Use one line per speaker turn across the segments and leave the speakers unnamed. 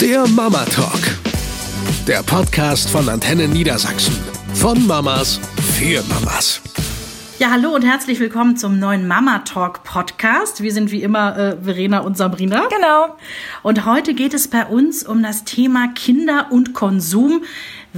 Der Mama Talk. Der Podcast von Antenne Niedersachsen. Von Mamas für Mamas.
Ja, hallo und herzlich willkommen zum neuen Mama Talk Podcast. Wir sind wie immer äh, Verena und Sabrina.
Genau.
Und heute geht es bei uns um das Thema Kinder und Konsum.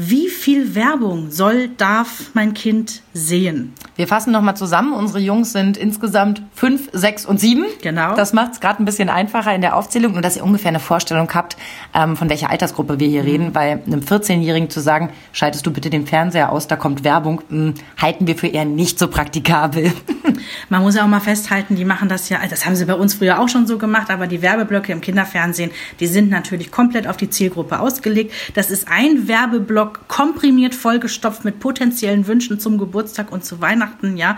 Wie viel Werbung soll, darf mein Kind sehen?
Wir fassen nochmal zusammen. Unsere Jungs sind insgesamt fünf, sechs und sieben.
Genau.
Das macht es gerade ein bisschen einfacher in der Aufzählung und dass ihr ungefähr eine Vorstellung habt, ähm, von welcher Altersgruppe wir hier mhm. reden. Weil einem 14-Jährigen zu sagen, schaltest du bitte den Fernseher aus, da kommt Werbung, mh, hm, halten wir für eher nicht so praktikabel.
Man muss ja auch mal festhalten, die machen das ja, das haben sie bei uns früher auch schon so gemacht, aber die Werbeblöcke im Kinderfernsehen, die sind natürlich komplett auf die Zielgruppe ausgelegt. Das ist ein Werbeblock Werbeblock komprimiert vollgestopft mit potenziellen Wünschen zum Geburtstag und zu Weihnachten, ja.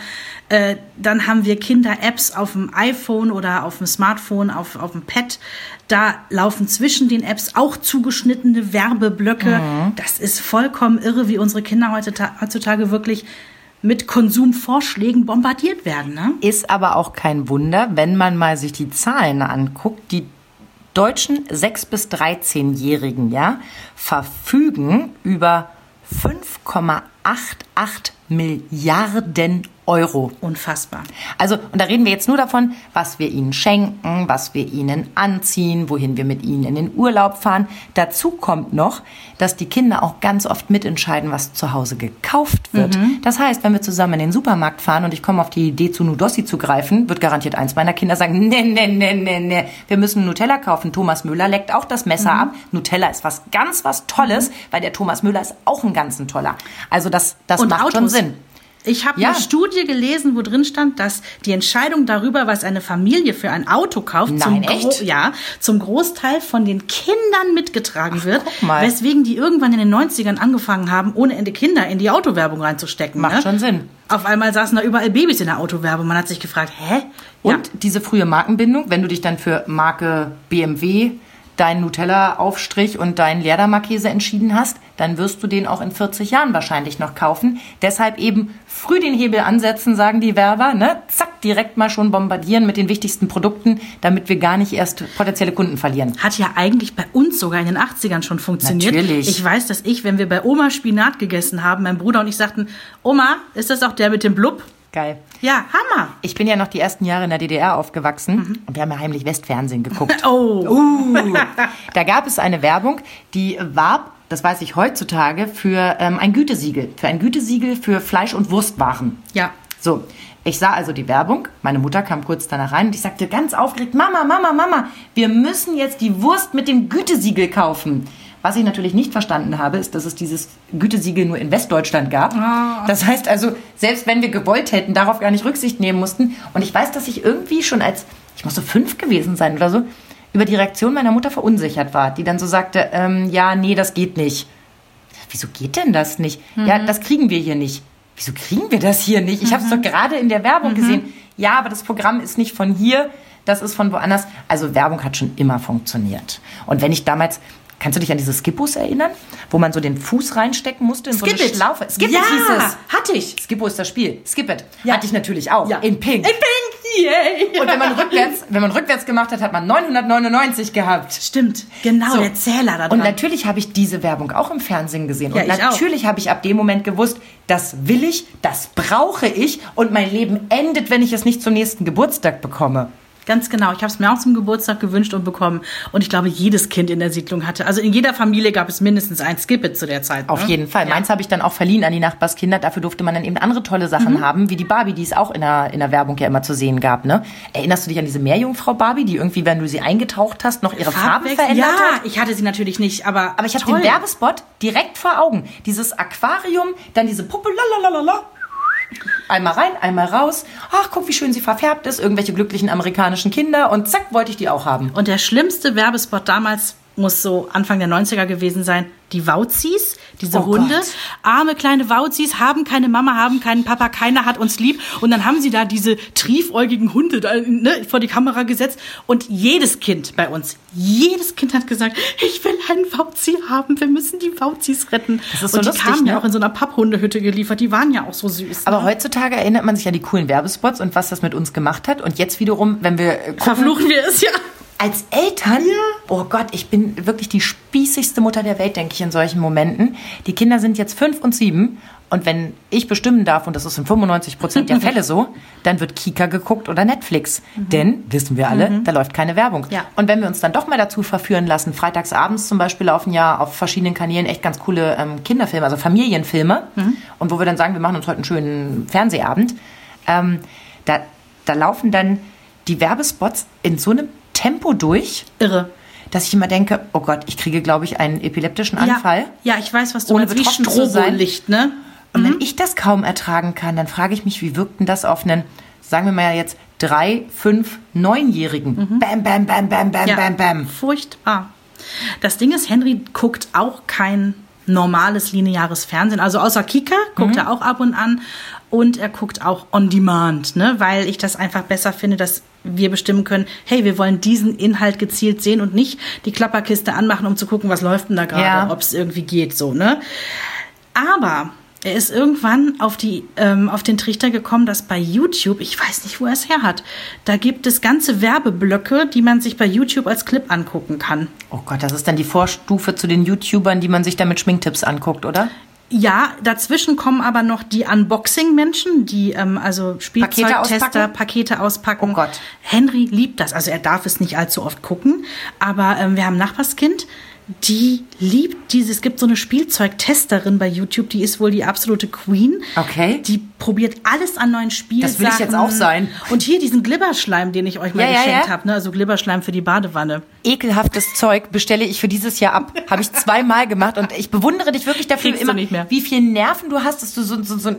Äh, dann haben wir Kinder-Apps auf dem iPhone oder auf dem Smartphone, auf, auf dem Pad. Da laufen zwischen den Apps auch zugeschnittene Werbeblöcke. Mhm. Das ist vollkommen irre, wie unsere Kinder heutzutage wirklich mit Konsumvorschlägen bombardiert werden. Ne?
Ist aber auch kein Wunder, wenn man mal sich die Zahlen anguckt, die deutschen 6- bis 13-Jährigen ja, verfügen über 5,88 Milliarden Euro.
Unfassbar.
Also, und da reden wir jetzt nur davon, was wir ihnen schenken, was wir ihnen anziehen, wohin wir mit ihnen in den Urlaub fahren. Dazu kommt noch, dass die Kinder auch ganz oft mitentscheiden, was zu Hause gekauft wird. Mhm. Das heißt, wenn wir zusammen in den Supermarkt fahren und ich komme auf die Idee, zu Nudossi zu greifen, wird garantiert eins meiner Kinder sagen, ne, ne, ne, ne, ne, wir müssen Nutella kaufen. Thomas Müller leckt auch das Messer mhm. ab. Nutella ist was ganz was Tolles, mhm. weil der Thomas Müller ist auch ein ganz ein toller. Also das, das macht Autos. schon Sinn.
Ich habe ja. eine Studie gelesen, wo drin stand, dass die Entscheidung darüber, was eine Familie für ein Auto kauft,
Nein, zum, echt?
ja, zum Großteil von den Kindern mitgetragen Ach, wird. Weswegen die irgendwann in den 90ern angefangen haben, ohne Ende Kinder in die Autowerbung reinzustecken.
Macht
ne?
schon Sinn.
Auf einmal saßen da überall Babys in der Autowerbung. Man hat sich gefragt, hä?
Und ja. diese frühe Markenbindung, wenn du dich dann für Marke BMW deinen Nutella-Aufstrich und deinen Leerdammerkäse entschieden hast, dann wirst du den auch in 40 Jahren wahrscheinlich noch kaufen. Deshalb eben früh den Hebel ansetzen, sagen die Werber, ne? Zack, direkt mal schon bombardieren mit den wichtigsten Produkten, damit wir gar nicht erst potenzielle Kunden verlieren.
Hat ja eigentlich bei uns sogar in den 80ern schon funktioniert.
Natürlich.
Ich weiß, dass ich, wenn wir bei Oma Spinat gegessen haben, mein Bruder und ich sagten, Oma, ist das auch der mit dem Blub?
Geil.
Ja, Hammer.
Ich bin ja noch die ersten Jahre in der DDR aufgewachsen mhm. und wir haben ja heimlich Westfernsehen geguckt.
oh.
Uh. da gab es eine Werbung, die warb, das weiß ich heutzutage, für ähm, ein Gütesiegel. Für ein Gütesiegel für Fleisch- und Wurstwaren.
Ja.
So, ich sah also die Werbung. Meine Mutter kam kurz danach rein und ich sagte ganz aufgeregt, Mama, Mama, Mama, wir müssen jetzt die Wurst mit dem Gütesiegel kaufen. Was ich natürlich nicht verstanden habe, ist, dass es dieses Gütesiegel nur in Westdeutschland gab. Oh. Das heißt also, selbst wenn wir gewollt hätten, darauf gar nicht Rücksicht nehmen mussten. Und ich weiß, dass ich irgendwie schon als, ich muss so fünf gewesen sein oder so, über die Reaktion meiner Mutter verunsichert war, die dann so sagte, ähm, ja, nee, das geht nicht. Wieso geht denn das nicht? Mhm. Ja, das kriegen wir hier nicht. Wieso kriegen wir das hier nicht? Ich mhm. habe es doch gerade in der Werbung mhm. gesehen. Ja, aber das Programm ist nicht von hier, das ist von woanders. Also Werbung hat schon immer funktioniert. Und wenn ich damals, Kannst du dich an diese Skippos erinnern, wo man so den Fuß reinstecken musste in
Skip
so eine
it.
Schlaufe?
Skip ja, hieß es.
Hatte ich. Skippo ist das Spiel. Skip it. Ja. Hatte ich natürlich auch.
Ja.
In Pink.
In Pink. Yay.
Und wenn man rückwärts, wenn man rückwärts gemacht hat, hat man 999 gehabt.
Stimmt. Genau, so. der Zähler da
dran. Und natürlich habe ich diese Werbung auch im Fernsehen gesehen. Ja, und natürlich habe ich ab dem Moment gewusst, das will ich, das brauche ich und mein Leben endet, wenn ich es nicht zum nächsten Geburtstag bekomme.
Ganz genau. Ich habe es mir auch zum Geburtstag gewünscht und bekommen. Und ich glaube, jedes Kind in der Siedlung hatte. Also in jeder Familie gab es mindestens ein Skippet zu der Zeit.
Ne? Auf jeden Fall. Ja. Meins habe ich dann auch verliehen an die Nachbarskinder. Dafür durfte man dann eben andere tolle Sachen mhm. haben, wie die Barbie, die es auch in der, in der Werbung ja immer zu sehen gab. Ne? Erinnerst du dich an diese Meerjungfrau Barbie, die irgendwie, wenn du sie eingetaucht hast, noch ihre Farben verändert
ja,
hat?
Ja, ich hatte sie natürlich nicht, aber
Aber ich habe den Werbespot direkt vor Augen. Dieses Aquarium, dann diese Puppe, lalalala, Einmal rein, einmal raus. Ach, guck, wie schön sie verfärbt ist. Irgendwelche glücklichen amerikanischen Kinder. Und zack, wollte ich die auch haben.
Und der schlimmste Werbespot damals muss so Anfang der 90er gewesen sein die Wauzis, diese oh Hunde, Gott. arme kleine Wauzis, haben keine Mama, haben keinen Papa, keiner hat uns lieb. Und dann haben sie da diese triefäugigen Hunde da, ne, vor die Kamera gesetzt. Und jedes Kind bei uns, jedes Kind hat gesagt, ich will einen Wauzi haben, wir müssen die Wauzis retten.
Das ist so
und die
lustig,
kamen
ne?
ja auch in so einer Papphundehütte geliefert, die waren ja auch so süß.
Aber ne? heutzutage erinnert man sich an die coolen Werbespots und was das mit uns gemacht hat. Und jetzt wiederum, wenn wir
gucken, verfluchen wir es ja
Als Eltern? Oh Gott, ich bin wirklich die spießigste Mutter der Welt, denke ich, in solchen Momenten. Die Kinder sind jetzt fünf und sieben. Und wenn ich bestimmen darf, und das ist in 95 Prozent der Fälle so, dann wird Kika geguckt oder Netflix. Denn, wissen wir alle, da läuft keine Werbung.
Ja.
Und wenn wir uns dann doch mal dazu verführen lassen, freitagsabends zum Beispiel laufen ja auf verschiedenen Kanälen echt ganz coole ähm, Kinderfilme, also Familienfilme. Und wo wir dann sagen, wir machen uns heute einen schönen Fernsehabend. Ähm, da, da laufen dann die Werbespots in so einem Tempo durch,
Irre.
dass ich immer denke, oh Gott, ich kriege, glaube ich, einen epileptischen Anfall.
Ja, ja, ich weiß, was du
Ohne
meinst. Wie. Strobolicht, ne?
Und wenn ich das kaum ertragen kann, dann frage ich mich, wie wirkt denn das auf einen, sagen wir mal jetzt, drei, fünf, neunjährigen? Bam, bam, bam, bam, bam,
Ja,
bam, bam.
Furchtbar. Das Ding ist, Henry guckt auch kein normales lineares Fernsehen. Also außer Kika guckt er auch ab und an. Und er guckt auch on demand, ne? weil ich das einfach besser finde, dass wir bestimmen können, hey, wir wollen diesen Inhalt gezielt sehen und nicht die Klapperkiste anmachen, um zu gucken, was läuft denn da gerade,
Ja.
ob es irgendwie geht, so, ne? Aber er ist irgendwann auf, die, ähm, auf den Trichter gekommen, dass bei YouTube, ich weiß nicht, wo er es her hat, da gibt es ganze Werbeblöcke, die man sich bei YouTube als Clip angucken kann.
Oh Gott, das ist dann die Vorstufe zu den YouTubern, die man sich dann mit Schminktipps anguckt, oder?
Ja, dazwischen kommen aber noch die Unboxing-Menschen, die ähm, also Spielzeugtester? Pakete auspacken.
Oh Gott.
Henry liebt das. Also er darf es nicht allzu oft gucken, aber ähm, wir haben ein Nachbarskind, die liebt dieses. Es gibt so eine Spielzeugtesterin bei YouTube, die ist wohl die absolute Queen.
Okay.
Die probiert alles an neuen Spielsachen.
Das will ich jetzt auch sein.
Und hier diesen Glibberschleim, den ich euch mal
Ja, ja,
geschenkt
ja.
habe, ne? also Glibberschleim für die Badewanne.
Ekelhaftes Zeug bestelle ich für dieses Jahr ab. Habe ich zweimal gemacht und ich bewundere dich wirklich dafür
Kriegst
immer,
nicht mehr.
wie viel Nerven du hast, dass du so, so, so ein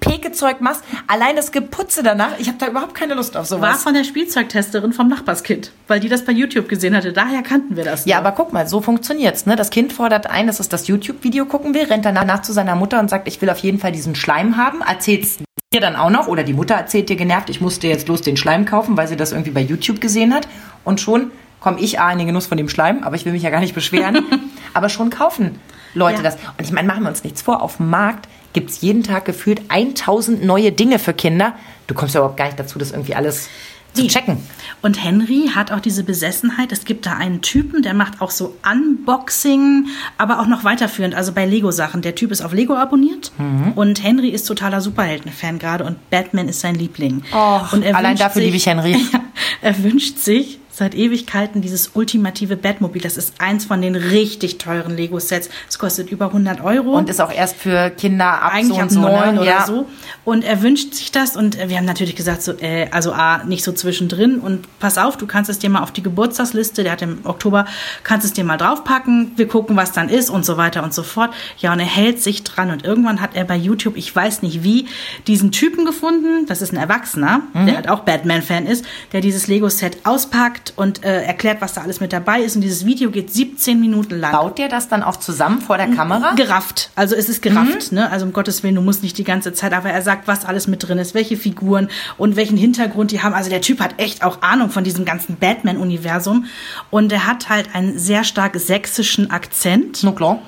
Pekezeug machst. Allein das Geputze danach, ich habe da überhaupt keine Lust auf
War
sowas.
von der Spielzeugtesterin vom Nachbarskind, weil die das bei YouTube gesehen hatte. Daher kannten wir das.
Ja,
nur.
aber guck mal, so funktioniert's. Ne? Das Kind fordert ein, dass es das YouTube-Video gucken will, rennt danach zu seiner Mutter und sagt, ich will auf jeden Fall diesen Schleim haben, erzählt's dir dann auch noch, oder die Mutter erzählt dir genervt, ich musste jetzt bloß den Schleim kaufen, weil sie das irgendwie bei YouTube gesehen hat. Und schon komme ich A in den Genuss von dem Schleim, aber ich will mich ja gar nicht beschweren. aber schon kaufen Leute
Ja.
das. Und ich meine, machen wir uns nichts vor, auf dem Markt gibt's jeden Tag gefühlt 1000 neue Dinge für Kinder. Du kommst ja überhaupt gar nicht dazu, das irgendwie alles zu checken.
Und Henry hat auch diese Besessenheit. Es gibt da einen Typen, der macht auch so Unboxing, aber auch noch weiterführend, also bei Lego-Sachen. Der Typ ist auf Lego abonniert
Mhm.
und Henry ist totaler Superhelden-Fan gerade und Batman ist sein Liebling.
Och,
und
allein dafür liebe ich Henry.
er wünscht sich seit Ewigkeiten dieses ultimative Batmobil. Das ist eins von den richtig teuren Lego-Sets. Es kostet über 100 Euro.
Und ist auch erst für Kinder ab
eigentlich
so
ab
so.
neun
ne?
oder
ja.
so. Und er wünscht sich das und wir haben natürlich gesagt, so, äh, also A, nicht so zwischendrin und pass auf, du kannst es dir mal auf die Geburtstagsliste, der hat im Oktober, kannst es dir mal draufpacken, wir gucken, was dann ist und so weiter und so fort. Ja, und er hält sich dran und irgendwann hat er bei YouTube, ich weiß nicht wie, diesen Typen gefunden, das ist ein Erwachsener,
Mhm.
der halt auch Batman-Fan ist, der dieses Lego-Set auspackt und äh, erklärt, was da alles mit dabei ist und dieses Video geht 17 Minuten lang.
Baut der das dann auch zusammen vor der Kamera?
Gerafft. Also es ist gerafft, ne? Also um Gottes Willen, du musst nicht die ganze Zeit, aber er sagt, was alles mit drin ist, welche Figuren und welchen Hintergrund die haben. Also der Typ hat echt auch Ahnung von diesem ganzen Batman-Universum. Und er hat halt einen sehr stark sächsischen Akzent,
Na klar.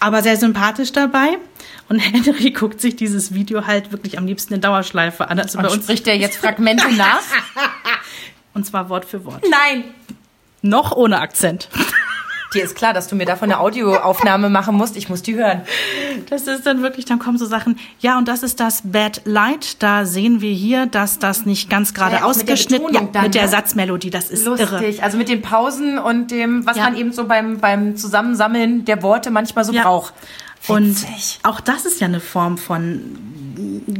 aber sehr sympathisch dabei. Und Henry guckt sich dieses Video halt wirklich am liebsten in Dauerschleife an. Also bei
Und
uns.
spricht der jetzt Fragmente nach?
Und zwar Wort für Wort.
Nein.
Noch ohne Akzent.
Dir ist klar, dass du mir davon eine Audioaufnahme machen musst. Ich muss die hören.
Das ist dann wirklich, dann kommen so Sachen, ja, und das ist das Bad Light. Da sehen wir hier, dass das nicht ganz gerade
Ja, mit
ausgeschnitten
Betonung
ja,
dann,
mit der
ne?
Satzmelodie. Das ist irre.
Lustig. Also mit den Pausen und dem, was
Ja.
man eben so beim, beim Zusammensammeln der Worte manchmal so
Ja.
braucht.
Und auch das ist ja eine Form von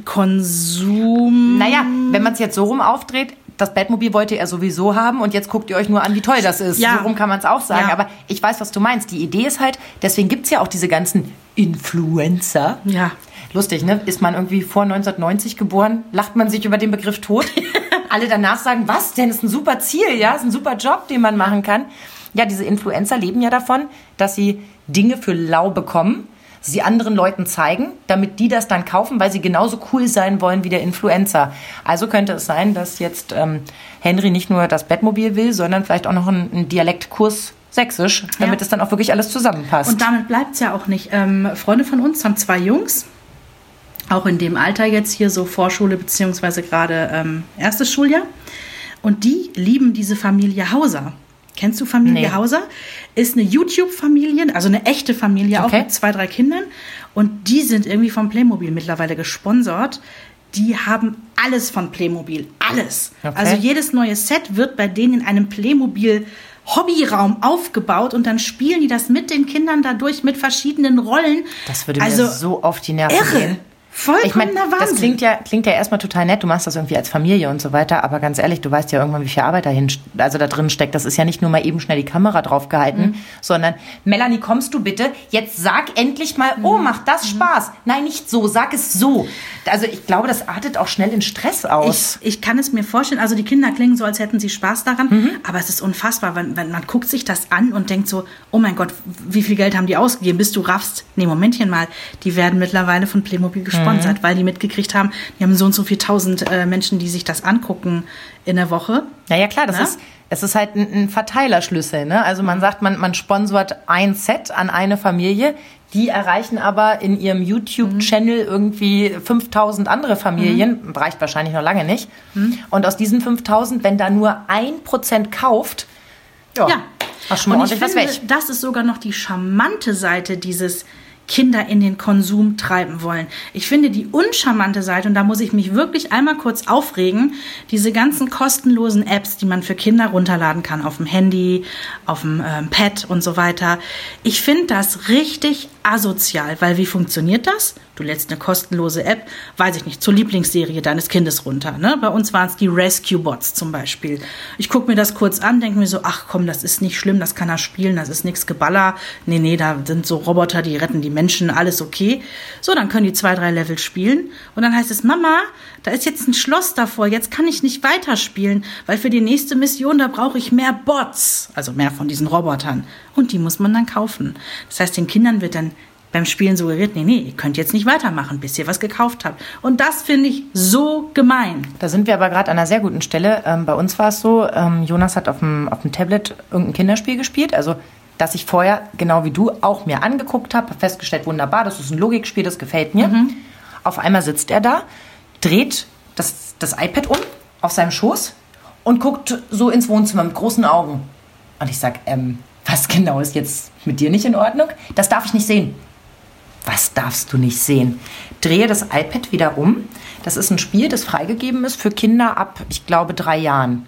Konsum.
Naja, wenn man es jetzt so rum aufdreht, das Batmobil wollte er sowieso haben und jetzt guckt ihr euch nur an, wie toll das ist.
Ja.
So rum kann man es auch sagen.
Ja.
Aber ich weiß, was du meinst. Die Idee ist halt, deswegen gibt's ja auch diese ganzen Influencer.
Ja.
Lustig, ne? Ist man irgendwie vor 1990 geboren, lacht man sich über den Begriff tot. Alle danach sagen, was denn? Ist ein super Ziel, ja? Ist ein super Job, den man machen kann. Ja, diese Influencer leben ja davon, dass sie Dinge für lau bekommen, sie anderen Leuten zeigen, damit die das dann kaufen, weil sie genauso cool sein wollen wie der Influencer. Also könnte es sein, dass jetzt ähm, Henry nicht nur das Bettmobil will, sondern vielleicht auch noch einen, einen Dialektkurs Sächsisch, damit
Ja.
es dann auch wirklich alles zusammenpasst.
Und damit bleibt es ja auch nicht. Ähm, Freunde von uns haben zwei Jungs, auch in dem Alter jetzt hier so Vorschule beziehungsweise gerade ähm, erstes Schuljahr. Und die lieben diese Familie Hauser. Kennst du Familie
Nee.
Hauser? Ist eine YouTube-Familie, also eine echte Familie, auch
Okay.
mit zwei, drei Kindern. Und die sind irgendwie vom Playmobil mittlerweile gesponsert. Die haben alles von Playmobil. Alles.
Okay.
Also jedes neue Set wird bei denen in einem Playmobil Hobbyraum aufgebaut und dann spielen die das mit den Kindern dadurch mit verschiedenen Rollen.
Das würde
also
mir so auf die Nerven
irre.
gehen.
Vollkommener
Ich meine,
Wahnsinn.
das klingt ja, klingt ja erstmal total nett. Du machst das irgendwie als Familie und so weiter. Aber ganz ehrlich, du weißt ja irgendwann, wie viel Arbeit dahin, also da drin steckt. Das ist ja nicht nur mal eben schnell die Kamera draufgehalten,
Mhm.
sondern Melanie, kommst du bitte? Jetzt sag endlich mal,
Mhm.
oh, macht das Spaß? Nein, nicht so. Sag es so. Also ich glaube, das artet auch schnell in Stress aus.
Ich, ich kann es mir vorstellen, also die Kinder klingen so, als hätten sie Spaß daran,
Mhm.
aber es ist unfassbar, wenn, wenn man guckt sich das an und denkt so, oh mein Gott, wie viel Geld haben die ausgegeben, bis du raffst, nee, Momentchen mal, die werden mittlerweile von Playmobil gesponsert, weil die mitgekriegt haben, die haben so und so viel tausend äh, Menschen, die sich das angucken in der Woche.
Naja, klar, das
Na?
ist, es ist halt ein, ein Verteilerschlüssel. Ne? Also man sagt, man, man sponsort ein Set an eine Familie. Die erreichen aber in ihrem YouTube-Channel irgendwie 5000 andere Familien. Reicht wahrscheinlich noch lange nicht. Und aus diesen 5000, wenn da nur ein Prozent kauft, ja,
Ja.
schon mal
Und ich
ordentlich was
finde,
weg.
das ist sogar noch die charmante Seite dieses Kinder in den Konsum treiben wollen. Ich finde die uncharmante Seite, und da muss ich mich wirklich einmal kurz aufregen, diese ganzen kostenlosen Apps, die man für Kinder runterladen kann, auf dem Handy, auf dem ähm, Pad und so weiter. Ich finde das richtig asozial, weil wie funktioniert das? Du lädst eine kostenlose App, weiß ich nicht, zur Lieblingsserie deines Kindes runter. Ne? Bei uns waren es die Rescue Bots zum Beispiel. Ich gucke mir das kurz an, denke mir so, ach komm, das ist nicht schlimm, das kann er spielen, das ist nichts Geballer. Nee, nee, da sind so Roboter, die retten die Menschen, alles okay. So, dann können die zwei, drei Level spielen. Und dann heißt es, Mama, da ist jetzt ein Schloss davor, jetzt kann ich nicht weiterspielen, weil für die nächste Mission, da brauche ich mehr Bots, also mehr von diesen Robotern. Und die muss man dann kaufen. Das heißt, den Kindern wird dann beim Spielen suggeriert, nee, nee, ihr könnt jetzt nicht weitermachen, bis ihr was gekauft habt. Und das finde ich so gemein.
Da sind wir aber gerade an einer sehr guten Stelle. Ähm, bei uns war es so, ähm, Jonas hat auf dem, auf dem Tablet irgendein Kinderspiel gespielt. Also, dass ich vorher, genau wie du, auch mir angeguckt habe, hab festgestellt, wunderbar, das ist ein Logikspiel, das gefällt mir. Auf einmal sitzt er da, dreht das, das iPad um auf seinem Schoß und guckt so ins Wohnzimmer mit großen Augen. Und ich sag, ähm, was genau ist jetzt mit dir nicht in Ordnung? Das darf ich nicht sehen. Was darfst du nicht sehen? Drehe das iPad wieder um. Das ist ein Spiel, das freigegeben ist für Kinder ab, ich glaube, drei Jahren.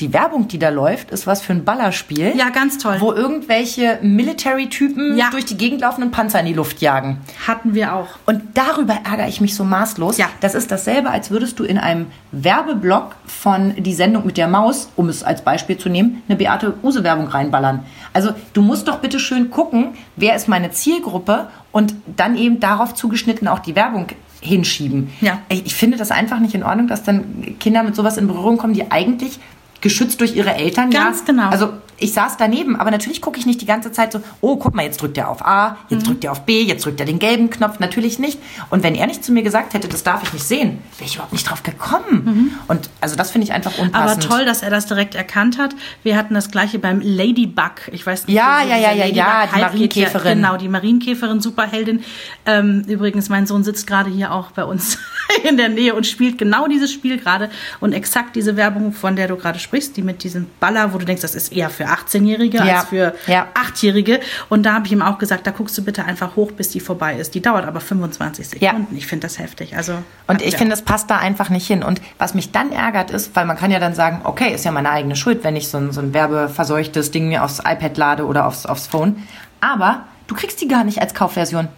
Die Werbung, die da läuft, ist was für ein Ballerspiel.
Ja, ganz toll.
Wo irgendwelche Military-Typen
Ja.
durch die Gegend laufen und Panzer in die Luft jagen.
Hatten wir auch.
Und darüber ärgere ich mich so maßlos.
Ja.
Das ist dasselbe, als würdest du in einem Werbeblock von die Sendung mit der Maus, um es als Beispiel zu nehmen, eine Beate Use-Werbung reinballern. Also du musst doch bitte schön gucken, wer ist meine Zielgruppe und dann eben darauf zugeschnitten auch die Werbung hinschieben.
Ja.
Ich finde das einfach nicht in Ordnung, dass dann Kinder mit sowas in Berührung kommen, die eigentlich geschützt durch ihre Eltern.
Ganz
ja,
genau.
Also ich saß daneben, aber natürlich gucke ich nicht die ganze Zeit so, oh, guck mal, jetzt drückt er auf A, jetzt
Mhm.
drückt er auf B, jetzt drückt er den gelben Knopf. Natürlich nicht. Und wenn er nicht zu mir gesagt hätte, das darf ich nicht sehen, wäre ich überhaupt nicht drauf gekommen. Und also das finde ich einfach
Mhm. Aber
unpassend.
toll, dass er das direkt erkannt hat. Wir hatten das gleiche beim Ladybug. Ich weiß nicht,
Ja, ja, ja, ja, ja,
Ladybug-Hype
die Marienkäferin.
Ja, genau, die Marienkäferin, Superheldin. Ähm, übrigens, mein Sohn sitzt gerade hier auch bei uns in der Nähe und spielt genau dieses Spiel gerade. Und exakt diese Werbung, von der du gerade sprichst, die mit diesem Baller, wo du denkst, das ist eher für 18-Jährige
Ja,
als für
ja.
8-Jährige. Und da habe ich ihm auch gesagt, da guckst du bitte einfach hoch, bis die vorbei ist. Die dauert aber 25
Ja.
Sekunden. Ich finde das heftig. Also,
Und ich
ja.
finde, es passt da einfach nicht hin. Und was mich dann ärgert ist, weil man kann ja dann sagen, okay, ist ja meine eigene Schuld, wenn ich so ein, so ein werbeverseuchtes Ding mir aufs iPad lade oder aufs, aufs Phone. Aber du kriegst die gar nicht als Kaufversion.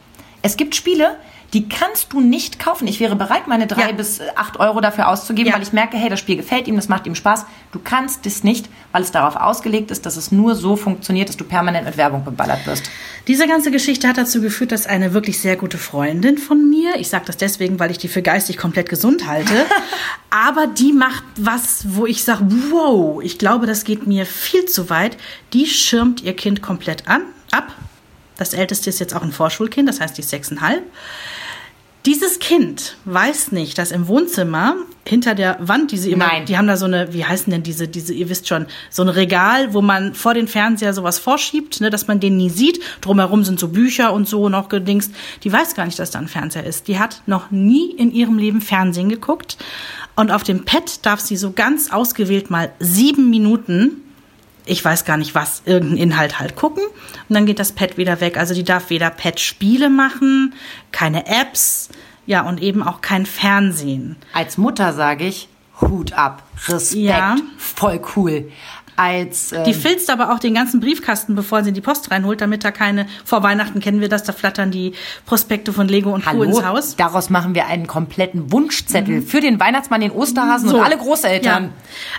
Es gibt Spiele, die kannst du nicht kaufen. Ich wäre bereit, meine drei
Ja.
bis acht Euro dafür auszugeben,
Ja.
weil ich merke, hey, das Spiel gefällt ihm, das macht ihm Spaß. Du kannst es nicht, weil es darauf ausgelegt ist, dass es nur so funktioniert, dass du permanent mit Werbung beballert wirst.
Diese ganze Geschichte hat dazu geführt, dass eine wirklich sehr gute Freundin von mir, ich sage das deswegen, weil ich die für geistig komplett gesund halte, aber die macht was, wo ich sage, wow, ich glaube, das geht mir viel zu weit. Die schirmt ihr Kind komplett an, ab. Das älteste ist jetzt auch ein Vorschulkind, das heißt, die ist sechseinhalb. Dieses Kind weiß nicht, dass im Wohnzimmer hinter der Wand, die sie immer,
Nein.
die haben da so eine, wie heißen denn diese, diese, ihr wisst schon, so ein Regal, wo man vor den Fernseher sowas vorschiebt, ne, dass man den nie sieht. Drumherum sind so Bücher und so noch gedingst. Die weiß gar nicht, dass da ein Fernseher ist. Die hat noch nie in ihrem Leben Fernsehen geguckt. Und auf dem Pad darf sie so ganz ausgewählt mal sieben Minuten ich weiß gar nicht was, irgendeinen Inhalt halt gucken und dann geht das Pad wieder weg. Also die darf weder Pad-Spiele machen, keine Apps, ja und eben auch kein Fernsehen.
Als Mutter sage ich, Hut ab, Respekt,
Ja.
voll cool. Als ähm,
Die filzt aber auch den ganzen Briefkasten, bevor sie in die Post reinholt, damit da keine, vor Weihnachten kennen wir das, da flattern die Prospekte von Lego und Co.
Hallo,
ins Haus.
daraus machen wir einen kompletten Wunschzettel für den Weihnachtsmann, den Osterhasen
So.
und alle Großeltern.
Ja.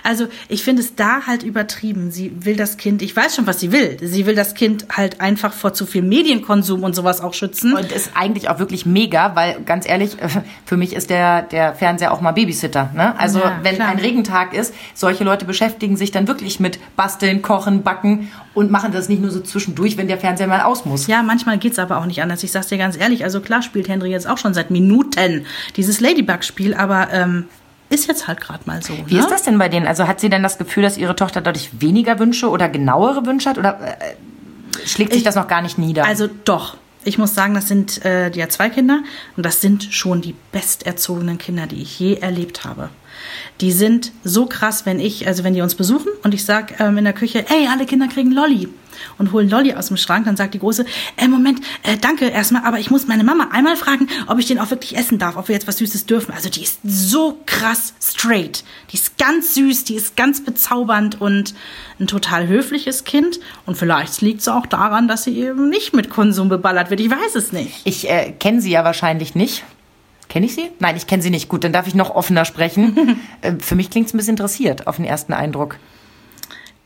Also ich finde es da halt übertrieben. Sie will das Kind, ich weiß schon, was sie will. Sie will das Kind halt einfach vor zu viel Medienkonsum und sowas auch schützen.
Und ist eigentlich auch wirklich mega, weil ganz ehrlich, äh, für mich ist der, der Fernseher auch mal Babysitter. Ne? Also
Ja,
wenn
klar.
ein Regentag ist, solche Leute beschäftigen sich dann wirklich mit Basteln, Kochen, Backen und machen das nicht nur so zwischendurch, wenn der Fernseher mal aus muss.
Ja, manchmal geht's aber auch nicht anders. Ich sag's dir ganz ehrlich. Also klar spielt Henry jetzt auch schon seit Minuten dieses Ladybug-Spiel, aber ähm, ist jetzt halt gerade mal so.
Wie
ne?
ist das denn bei denen? Also hat sie denn das Gefühl, dass ihre Tochter dadurch weniger Wünsche oder genauere Wünsche hat? Oder äh, schlägt sich
Ich-
das noch gar nicht nieder?
Also doch. Ich muss sagen, das sind äh, ja zwei Kinder und das sind schon die besterzogenen Kinder, die ich je erlebt habe. Die sind so krass, wenn ich, also wenn die uns besuchen und ich sag ähm, in der Küche, ey, alle Kinder kriegen Lolli und holen Lolli aus dem Schrank, dann sagt die Große, äh, Moment, äh, danke erstmal, aber ich muss meine Mama einmal fragen, ob ich den auch wirklich essen darf, ob wir jetzt was Süßes dürfen. Also die ist so krass straight. Die ist ganz süß, die ist ganz bezaubernd und ein total höfliches Kind. Und vielleicht liegt es auch daran, dass sie eben nicht mit Konsum beballert wird. Ich weiß es nicht.
Ich äh, kenne sie ja wahrscheinlich nicht. Kenne ich sie? Nein, ich kenne sie nicht. Gut, dann darf ich noch offener sprechen. äh, für mich klingt es ein bisschen interessiert auf den ersten Eindruck.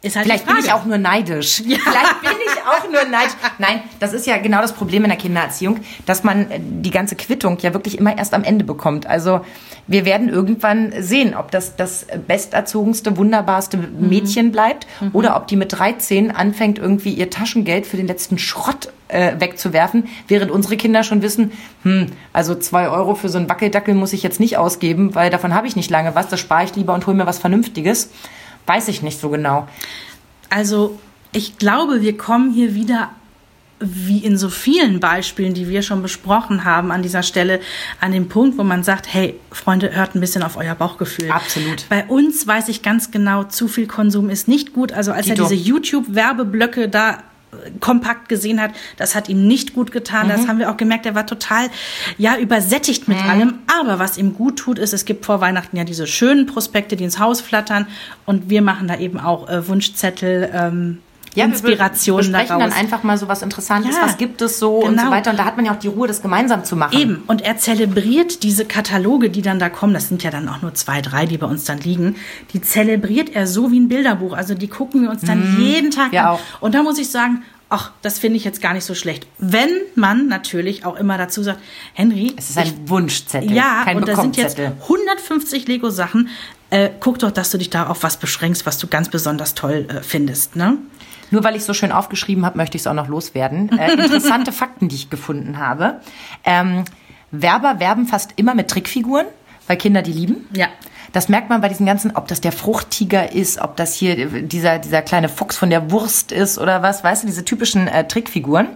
Ist halt
Vielleicht bin ich auch nur neidisch. Vielleicht bin ich auch nur neidisch. Nein, das ist ja genau das Problem in der Kindererziehung, dass man äh, die ganze Quittung ja wirklich immer erst am Ende bekommt. Also wir werden irgendwann sehen, ob das das besterzogenste, wunderbarste
Mhm.
Mädchen bleibt oder ob die mit 13 anfängt, irgendwie ihr Taschengeld für den letzten Schrott äh, wegzuwerfen, während unsere Kinder schon wissen, hm, also zwei Euro für so einen Wackeldackel muss ich jetzt nicht ausgeben, weil davon habe ich nicht lange was, das spare ich lieber und hole mir was Vernünftiges. Weiß ich nicht so genau.
Also, ich glaube, wir kommen hier wieder wie in so vielen Beispielen, die wir schon besprochen haben, an dieser Stelle an den Punkt, wo man sagt, hey, Freunde, hört ein bisschen auf euer Bauchgefühl.
Absolut.
Bei uns weiß ich ganz genau, zu viel Konsum ist nicht gut. Also als
Dito.
er diese YouTube-Werbeblöcke da kompakt gesehen hat, das hat ihm nicht gut getan.
Mhm.
Das haben wir auch gemerkt. Er war total, ja, übersättigt mit allem. Aber was ihm gut tut, ist, es gibt vor Weihnachten ja diese schönen Prospekte, die ins Haus flattern. Und wir machen da eben auch äh, Wunschzettel, ähm,
Ja,
Inspirationen
wir besprechen
daraus.
dann einfach mal so was Interessantes,
Ja,
was gibt es so und so
genau.
weiter. Und da hat man ja auch die Ruhe, das gemeinsam zu machen.
Eben. Und er zelebriert diese Kataloge, die dann da kommen. Das sind ja dann auch nur zwei, drei, die bei uns dann liegen. Die zelebriert er so wie ein Bilderbuch. Also die gucken wir uns dann jeden Tag
wir
an.
auch.
Und da muss ich sagen, ach, das finde ich jetzt gar nicht so schlecht. Wenn man natürlich auch immer dazu sagt, Henry,
Es ist ein Wunschzettel,
ja, und da sind jetzt
Bekommzettel.
150 Lego-Sachen. Äh, guck doch, dass du dich da auf was beschränkst, was du ganz besonders toll äh, findest. Ne?
Nur weil ich so schön aufgeschrieben habe, möchte ich es auch noch loswerden. Äh, interessante Fakten, die ich gefunden habe. Ähm, Werber werben fast immer mit Trickfiguren, weil Kinder die lieben.
Ja.
Das merkt man bei diesen ganzen, ob das der Fruchttiger ist, ob das hier dieser, dieser kleine Fuchs von der Wurst ist oder was, weißt du, diese typischen äh, Trickfiguren.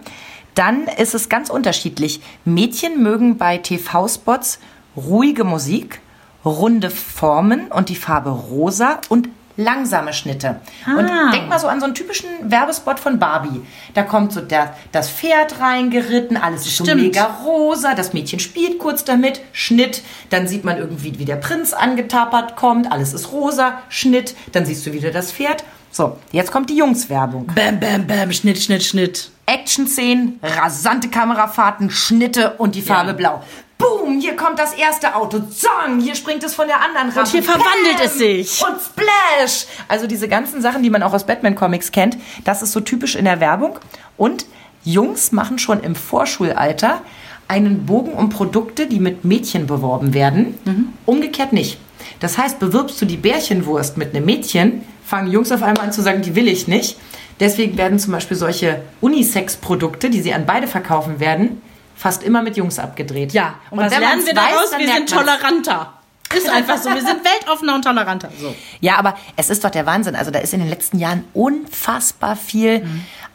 Dann ist es ganz unterschiedlich. Mädchen mögen bei TV-Spots ruhige Musik, runde Formen und die Farbe rosa und langsame Schnitte. Und
Ah.
denk mal so an so einen typischen Werbespot von Barbie. Da kommt so der, das Pferd reingeritten, alles ist so mega rosa, das Mädchen spielt kurz damit, Schnitt, dann sieht man irgendwie, wie der Prinz angetapert kommt, alles ist rosa, Schnitt, dann siehst du wieder das Pferd. So, jetzt kommt die Jungswerbung.
Bam, bam, bam, Schnitt, Schnitt, Schnitt.
Action-Szenen, rasante Kamerafahrten, Schnitte und die Farbe blau. Boom, hier kommt das erste Auto. Zong, hier springt es von der anderen Rampe.
hier verwandelt
Bam,
es sich.
Und Splash. Also diese ganzen Sachen, die man auch aus Batman-Comics kennt, das ist so typisch in der Werbung. Und Jungs machen schon im Vorschulalter einen Bogen um Produkte, die mit Mädchen beworben werden. Umgekehrt nicht. Das heißt, bewirbst du die Bärchenwurst mit einem Mädchen, fangen Jungs auf einmal an zu sagen, die will ich nicht. Deswegen werden zum Beispiel solche Unisex-Produkte, die sie an beide verkaufen werden, fast immer mit Jungs abgedreht.
Ja, und, was
wenn
lernen wir
weiß,
daraus?
dann
wir sind toleranter. Ist einfach so. Wir sind weltoffener und toleranter. So.
Ja, aber es ist doch der Wahnsinn. Also da ist in den letzten Jahren unfassbar viel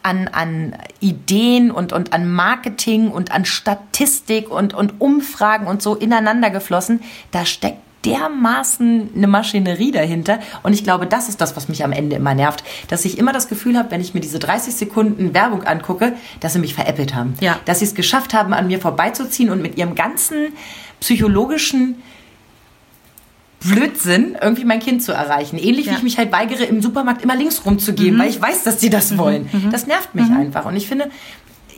an, an Ideen und, und an Marketing und an Statistik und, und Umfragen und so ineinander geflossen. Da steckt dermaßen eine Maschinerie dahinter. Und ich glaube, das ist das, was mich am Ende immer nervt. Dass ich immer das Gefühl habe, wenn ich mir diese 30 Sekunden Werbung angucke, dass sie mich veräppelt haben.
Ja.
Dass sie es geschafft haben, an mir vorbeizuziehen und mit ihrem ganzen psychologischen Blödsinn, irgendwie mein Kind zu erreichen. Ähnlich wie
Ja.
ich mich halt weigere, im Supermarkt immer links rumzugehen, weil ich weiß, dass die das wollen. Das nervt mich einfach. Und ich finde,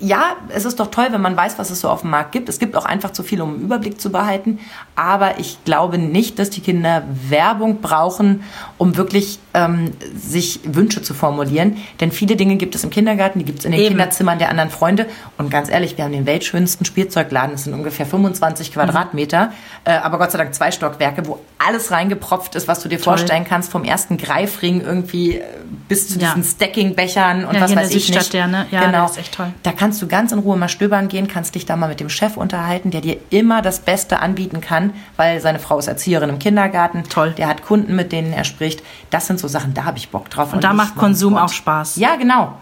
ja, es ist doch toll, wenn man weiß, was es so auf dem Markt gibt. Es gibt auch einfach zu viel, um einen Überblick zu behalten. Aber ich glaube nicht, dass die Kinder Werbung brauchen, um wirklich ähm, sich Wünsche zu formulieren. Denn viele Dinge gibt es im Kindergarten, die gibt es in den
Eben.
Kinderzimmern der anderen Freunde. Und ganz ehrlich, wir haben den weltschönsten Spielzeugladen. Das sind ungefähr 25 Quadratmeter. Äh, aber Gott sei Dank zwei Stockwerke, wo alles reingepropft ist, was du dir vorstellen kannst. Vom ersten Greifring irgendwie äh, bis zu
Ja.
diesen Stacking-Bechern und
Ja,
was weiß ich nicht.
ne? Ja,
genau.
der ist echt toll.
Da kannst du ganz in Ruhe mal stöbern gehen, kannst dich da mal mit dem Chef unterhalten, der dir immer das Beste anbieten kann, weil seine Frau ist Erzieherin im Kindergarten.
Toll.
Der hat Kunden, mit denen er spricht. Das sind so Sachen, da habe ich Bock drauf.
Und da
nicht,
macht Konsum auch Spaß.
Ja, genau.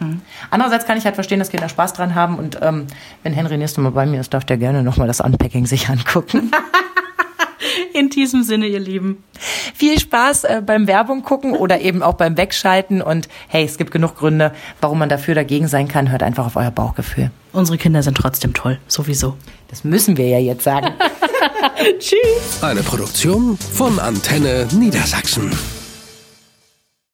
Andererseits kann ich halt verstehen, dass Kinder Spaß dran haben und ähm, wenn Henry nächstes Mal bei mir ist, darf der gerne nochmal das Unpacking sich angucken.
In diesem Sinne, ihr Lieben.
Viel Spaß äh, beim Werbung gucken oder eben auch beim Wegschalten und hey, es gibt genug Gründe, warum man dafür dagegen sein kann. Hört einfach auf euer Bauchgefühl.
Unsere Kinder sind trotzdem toll. Sowieso.
Das müssen wir ja jetzt sagen.
Tschüss.
Eine Produktion von Antenne Niedersachsen.